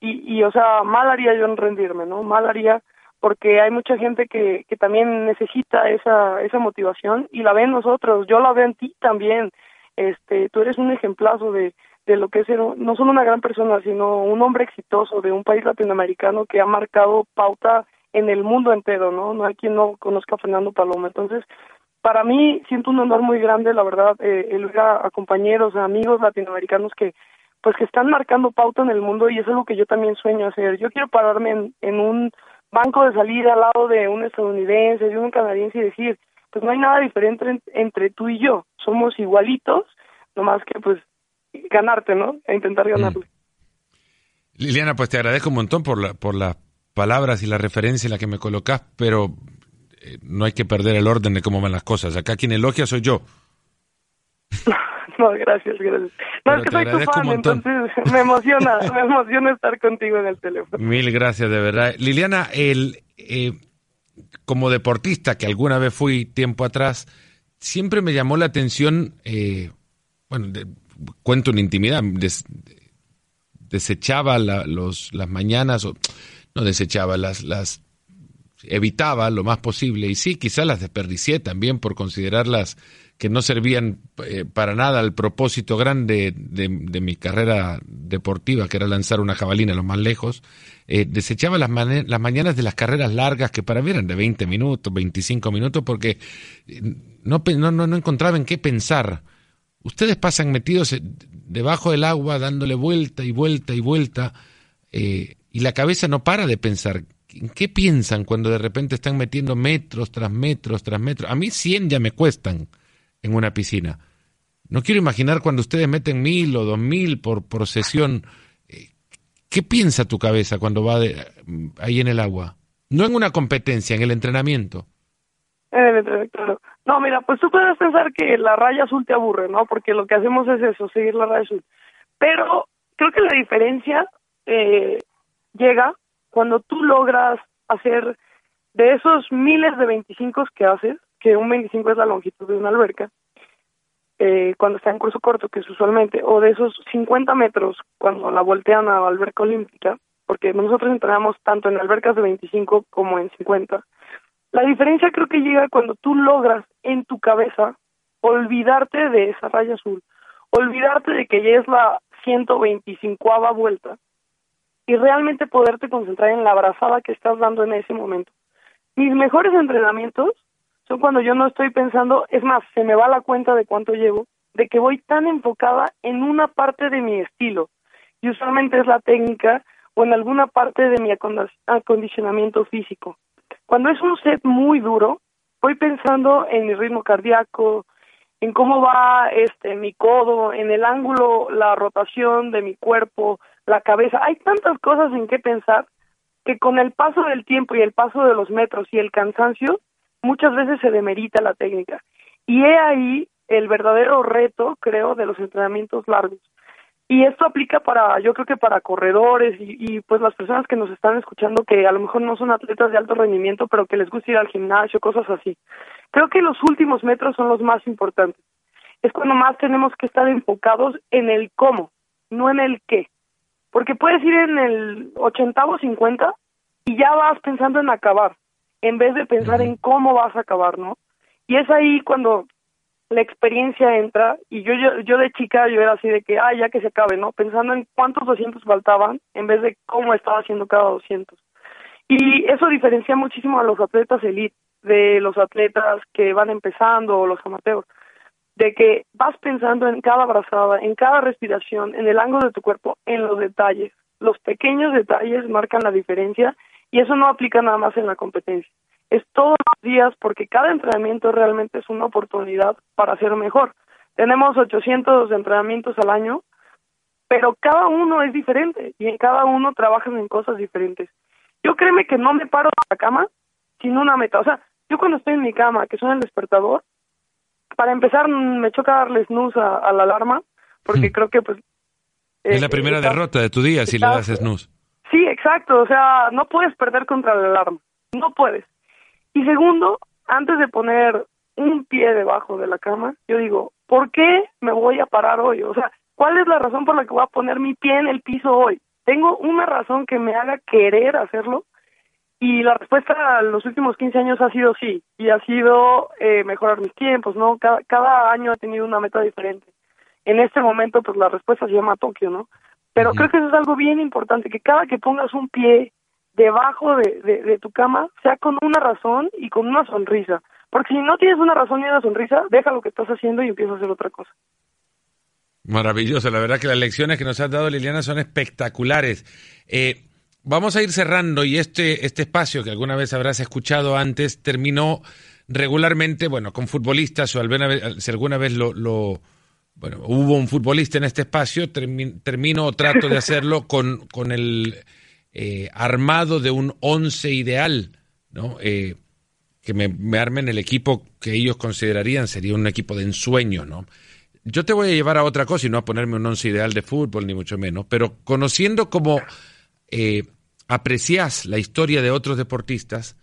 y, y o sea, mal haría yo en rendirme, ¿no? Mal haría porque hay mucha gente que, que también necesita esa, esa motivación y la ven nosotros, yo la veo en ti también, este, tú eres un ejemplazo de, de lo que es ser no solo una gran persona, sino un hombre exitoso de un país latinoamericano que ha marcado pauta en el mundo entero, ¿no? No hay quien no conozca a Fernando Paloma. Entonces, para mí siento un honor muy grande, la verdad, eh, el ver a, compañeros, a amigos latinoamericanos que pues que están marcando pauta en el mundo y es lo que yo también sueño hacer. Yo quiero pararme en, en un banco de salida al lado de un estadounidense, de un canadiense y decir, pues no hay nada diferente entre tú y yo, somos igualitos, nomás que pues ganarte, ¿no? E intentar mm. ganarle. Liliana, pues te agradezco un montón por, la, por las palabras y la referencia en la que me colocas, pero no hay que perder el orden de cómo van las cosas. Acá quien elogia soy yo. No, gracias, gracias. No, es que soy tu fan, entonces me emociona, me emociona estar contigo en el teléfono. Mil gracias, de verdad. Liliana, el, eh, como deportista, que alguna vez fui tiempo atrás, siempre me llamó la atención, eh, bueno, cuento una intimidad, desechaba los, las mañanas, o no desechaba, las, las evitaba lo más posible, y sí, quizás las desperdicié también por considerarlas que no servían eh, para nada al propósito grande de, mi carrera deportiva, que era lanzar una jabalina lo más lejos, eh, desechaba las, las mañanas de las carreras largas, que para mí eran de 20 minutos, 25 minutos, porque eh, no, no, no encontraba en qué pensar. Ustedes pasan metidos debajo del agua, dándole vuelta y vuelta y vuelta, y la cabeza no para de pensar. ¿En qué piensan cuando de repente están metiendo metros tras metros tras metros? A mí 100 ya me cuestan en una piscina. No quiero imaginar cuando ustedes meten mil o dos mil por, por sesión. Eh, ¿Qué piensa tu cabeza cuando va ahí en el agua? No en una competencia. En el entrenamiento, No, mira, pues tú puedes pensar que la raya azul te aburre, ¿no? Porque lo que hacemos es eso, seguir la raya azul. Pero creo que la diferencia eh, llega cuando tú logras hacer de esos miles de 25 que haces, que un 25 es la longitud de una alberca, eh, cuando está en curso corto, que es usualmente, o de esos 50 metros cuando la voltean a la alberca olímpica, porque nosotros entrenamos tanto en albercas de 25 como en 50. La diferencia creo que llega cuando tú logras en tu cabeza olvidarte de esa raya azul, olvidarte de que ya es la 125 vuelta y realmente poderte concentrar en la abrazada que estás dando en ese momento. Mis mejores entrenamientos son cuando yo no estoy pensando, es más, se me va la cuenta de cuánto llevo, de que voy tan enfocada en una parte de mi estilo. Y usualmente es la técnica o en alguna parte de mi acondicionamiento físico. Cuando es un set muy duro, voy pensando en mi ritmo cardíaco, en cómo va este mi codo, en el ángulo, la rotación de mi cuerpo, la cabeza. Hay tantas cosas en qué pensar que con el paso del tiempo y el paso de los metros y el cansancio muchas veces se demerita la técnica. Y he ahí el verdadero reto, creo, de los entrenamientos largos. Y esto aplica para, yo creo que para corredores y, y, pues las personas que nos están escuchando que a lo mejor no son atletas de alto rendimiento, pero que les gusta ir al gimnasio, cosas así. Creo que los últimos metros son los más importantes. Es cuando más tenemos que estar enfocados en el cómo, no en el qué. Porque puedes ir en el ochentavo, cincuenta y ya vas pensando en acabar en vez de pensar en cómo vas a acabar, ¿no? Y es ahí cuando la experiencia entra y yo, yo yo de chica yo era así de que, ah, ya que se acabe, ¿no? Pensando en cuántos 200 faltaban en vez de cómo estaba haciendo cada 200. Y eso diferencia muchísimo a los atletas elite de los atletas que van empezando o los amateurs, de que vas pensando en cada abrazada, en cada respiración, en el ángulo de tu cuerpo, en los detalles. Los pequeños detalles marcan la diferencia y eso no aplica nada más en la competencia. Es todos los días porque cada entrenamiento realmente es una oportunidad para ser mejor. Tenemos 800 entrenamientos al año, pero cada uno es diferente y en cada uno trabajan en cosas diferentes. Yo créeme que no me paro de la cama sin una meta. O sea, yo cuando estoy en mi cama, que suena el despertador, para empezar me choca darle snooze a, la alarma, porque hmm. creo que pues... es la primera derrota de tu día si le das snooze. Sí, exacto, o sea, no puedes perder contra el alarma, no puedes. Y segundo, antes de poner un pie debajo de la cama, yo digo, ¿por qué me voy a parar hoy? O sea, ¿cuál es la razón por la que voy a poner mi pie en el piso hoy? ¿Tengo una razón que me haga querer hacerlo? Y la respuesta a los últimos 15 años ha sido sí, y ha sido eh, mejorar mis tiempos, ¿no? Cada, cada año ha tenido una meta diferente. En este momento, pues la respuesta se llama Tokio, ¿no? Pero creo que eso es algo bien importante, que cada que pongas un pie debajo de, de, tu cama sea con una razón y con una sonrisa. Porque si no tienes una razón y una sonrisa, deja lo que estás haciendo y empieza a hacer otra cosa. Maravilloso, la verdad que las lecciones que nos has dado Liliana son espectaculares. Eh, vamos a ir cerrando y este, este espacio que alguna vez habrás escuchado antes terminó regularmente, bueno, con futbolistas o alguna vez, si alguna vez lo, lo bueno, hubo un futbolista en este espacio, termino o trato de hacerlo con, con el eh, armado de un once ideal. Eh, que me, armen el equipo que ellos considerarían sería un equipo de ensueño, ¿no? yo te voy a llevar a otra cosa y no a ponerme un once ideal de fútbol, ni mucho menos, pero conociendo cómo eh, aprecias la historia de otros deportistas,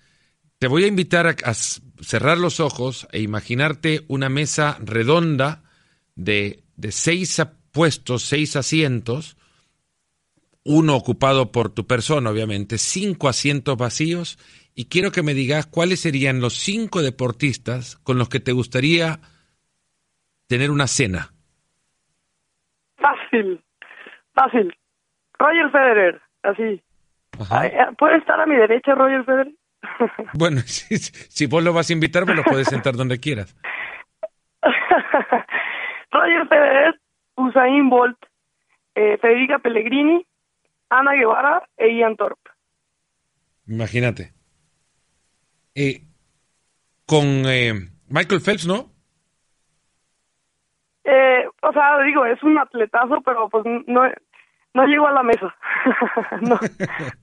te voy a invitar a, cerrar los ojos e imaginarte una mesa redonda de, de seis puestos, seis asientos, uno ocupado por tu persona, obviamente, cinco asientos vacíos, y quiero que me digas cuáles serían los cinco deportistas con los que te gustaría tener una cena. Fácil, fácil. Roger Federer, así. Eh, ¿Puede estar a mi derecha Roger Federer? bueno, si, vos lo vas a invitar, me lo puedes sentar donde quieras. Roger Federer, Usain Bolt, eh, Federica Pellegrini, Ana Guevara e Ian Thorpe. Imagínate. Eh, con eh, Michael Phelps, ¿no? Eh, o sea, digo, es un atletazo, pero pues no, no llego a la mesa. no,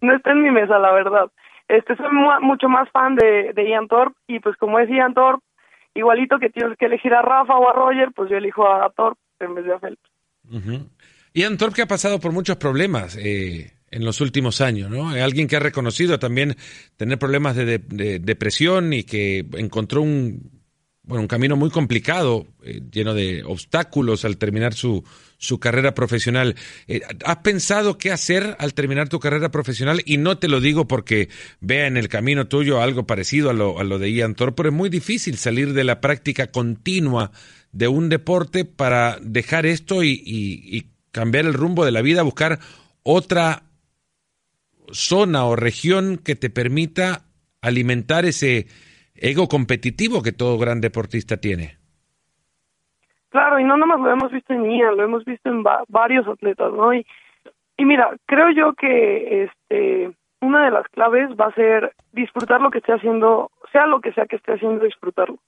no está en mi mesa, la verdad. Este, soy mucho más fan de, de Ian Thorpe y pues como es Ian Thorpe, igualito que tienes que elegir a Rafa o a Roger, pues yo elijo a Thorpe en vez de a Phelps. Ian Thorpe que ha pasado por muchos problemas eh, en los últimos años, ¿no? Alguien que ha reconocido también tener problemas de, de depresión y que encontró un bueno, un camino muy complicado, eh, lleno de obstáculos al terminar su, su carrera profesional. Eh, ¿Has pensado qué hacer al terminar tu carrera profesional? Y no te lo digo porque vea en el camino tuyo algo parecido a lo, a lo de Ian Thorpe, pero es muy difícil salir de la práctica continua de un deporte para dejar esto y cambiar el rumbo de la vida, buscar otra zona o región que te permita alimentar ese ego competitivo que todo gran deportista tiene. Claro, y no nomás lo hemos visto en Ian, lo hemos visto en varios atletas, ¿no? Y, y mira, creo yo que este una de las claves va a ser disfrutar lo que esté haciendo, sea lo que sea que esté haciendo, disfrutarlo.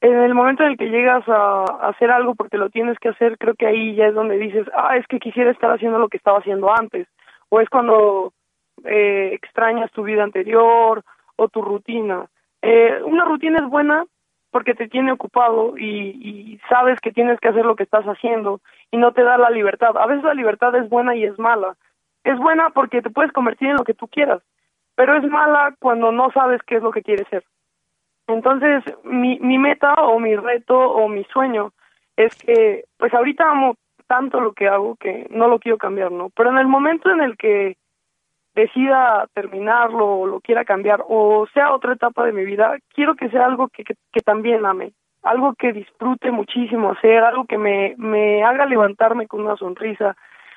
En el momento en el que llegas a, hacer algo porque lo tienes que hacer, creo que ahí ya es donde dices, ah, es que quisiera estar haciendo lo que estaba haciendo antes, o es cuando eh, extrañas tu vida anterior o tu rutina. Eh, una rutina es buena porque te tiene ocupado y, sabes que tienes que hacer lo que estás haciendo y no te da la libertad. A veces la libertad es buena y es mala. Es buena porque te puedes convertir en lo que tú quieras, pero es mala cuando no sabes qué es lo que quieres ser. Entonces, mi, mi meta o mi reto o mi sueño es que, pues ahorita amo tanto lo que hago que no lo quiero cambiar, ¿no? Pero en el momento en el que decida terminarlo o lo quiera cambiar o sea otra etapa de mi vida, quiero que sea algo que, que, también ame, algo que disfrute muchísimo hacer, algo que me, me haga levantarme con una sonrisa.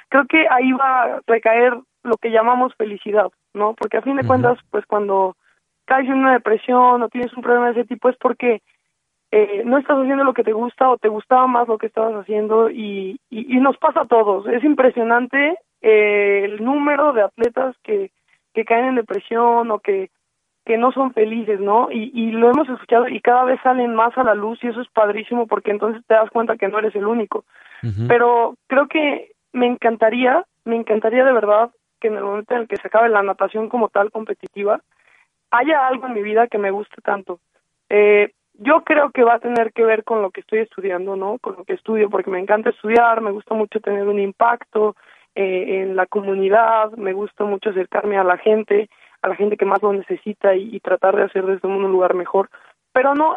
Creo que ahí va a recaer lo que llamamos felicidad, ¿no? Porque a fin de cuentas, pues cuando caes en una depresión o tienes un problema de ese tipo es porque eh, no estás haciendo lo que te gusta o te gustaba más lo que estabas haciendo y, y, y nos pasa a todos. Es impresionante eh, el número de atletas que, que caen en depresión o que, que no son felices, ¿no? Y, y lo hemos escuchado y cada vez salen más a la luz y eso es padrísimo porque entonces te das cuenta que no eres el único. Pero creo que me encantaría, me encantaría de verdad que en el momento en el que se acabe la natación como tal competitiva, haya algo en mi vida que me guste tanto. Eh, yo creo que va a tener que ver con lo que estoy estudiando, ¿no? Con lo que estudio, porque me encanta estudiar, me gusta mucho tener un impacto, eh, en la comunidad, me gusta mucho acercarme a la gente, a la gente que más lo necesita y, tratar de hacer de este mundo un lugar mejor. Pero no,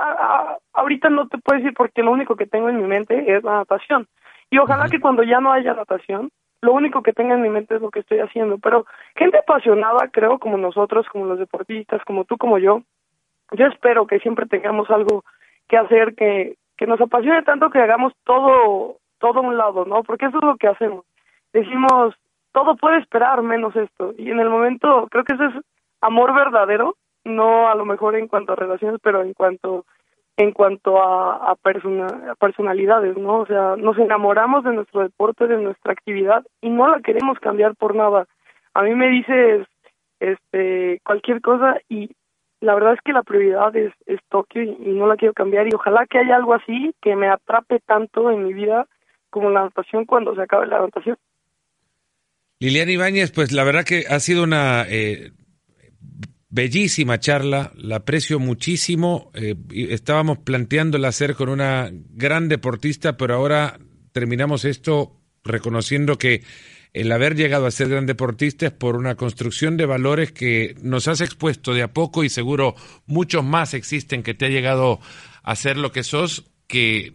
ahorita no te puedo decir porque lo único que tengo en mi mente es la natación. Y ojalá que cuando ya no haya natación, lo único que tenga en mi mente es lo que estoy haciendo. Pero gente apasionada, creo, como nosotros, como los deportistas, como tú, como yo, yo espero que siempre tengamos algo que hacer que, que nos apasione tanto que hagamos todo, todo a un lado, ¿no? Porque eso es lo que hacemos decimos, todo puede esperar menos esto. Y en el momento, creo que eso es amor verdadero, no a lo mejor en cuanto a relaciones, pero en cuanto en cuanto a, a, persona, personalidades, ¿no? O sea, nos enamoramos de nuestro deporte, de nuestra actividad y no la queremos cambiar por nada. A mí me dices este cualquier cosa y la verdad es que la prioridad es, es Tokio y, y, no la quiero cambiar y ojalá que haya algo así que me atrape tanto en mi vida como la natación cuando se acabe la natación. Liliana Ibáñez, pues la verdad que ha sido una eh, Bellísima charla, la aprecio muchísimo. Eh, estábamos planteándola hacer con una gran deportista, pero ahora terminamos esto reconociendo que el haber llegado a ser gran deportista es por una construcción de valores que nos has expuesto de a poco y seguro muchos más existen que te ha llegado a ser lo que sos, que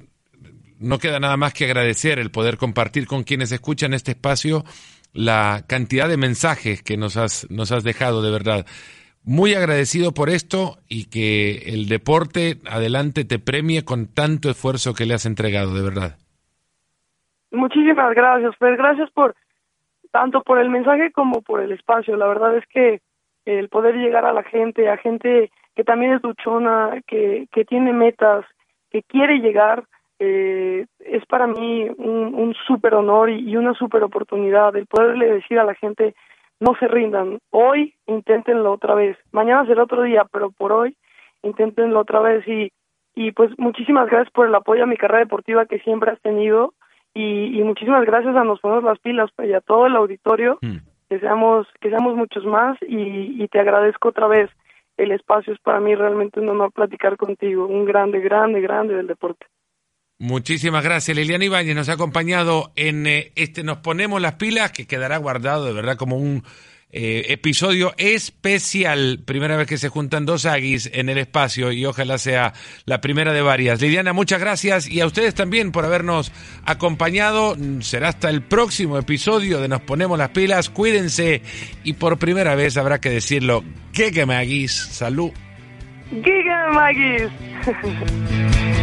no queda nada más que agradecer el poder compartir con quienes escuchan este espacio la cantidad de mensajes que nos has, nos has dejado, de verdad muy agradecido por esto y que el deporte adelante te premie con tanto esfuerzo que le has entregado, de verdad. Muchísimas gracias, pues gracias por tanto por el mensaje como por el espacio. La verdad es que el poder llegar a la gente, a gente que también es luchona, que, que tiene metas, que quiere llegar, eh, es para mí un, un súper honor y, y una súper oportunidad el poderle decir a la gente no se rindan. Hoy inténtenlo otra vez. Mañana será otro día, pero por hoy inténtenlo otra vez y y pues muchísimas gracias por el apoyo a mi carrera deportiva que siempre has tenido y, y muchísimas gracias a Nos Ponemos las Pilas pues, y a todo el auditorio, mm. que seamos que seamos muchos más y, y te agradezco otra vez el espacio, es para mí realmente un honor platicar contigo, un grande, grande, grande del deporte. Muchísimas gracias. Liliana Ibáñez nos ha acompañado en eh, este Nos Ponemos las Pilas, que quedará guardado de verdad como un eh, episodio especial. Primera vez que se juntan dos aguis en el espacio y ojalá sea la primera de varias. Liliana, muchas gracias y a ustedes también por habernos acompañado. Será hasta el próximo episodio de Nos Ponemos las Pilas. Cuídense y por primera vez habrá que decirlo. que. Salud. Giga Maguis.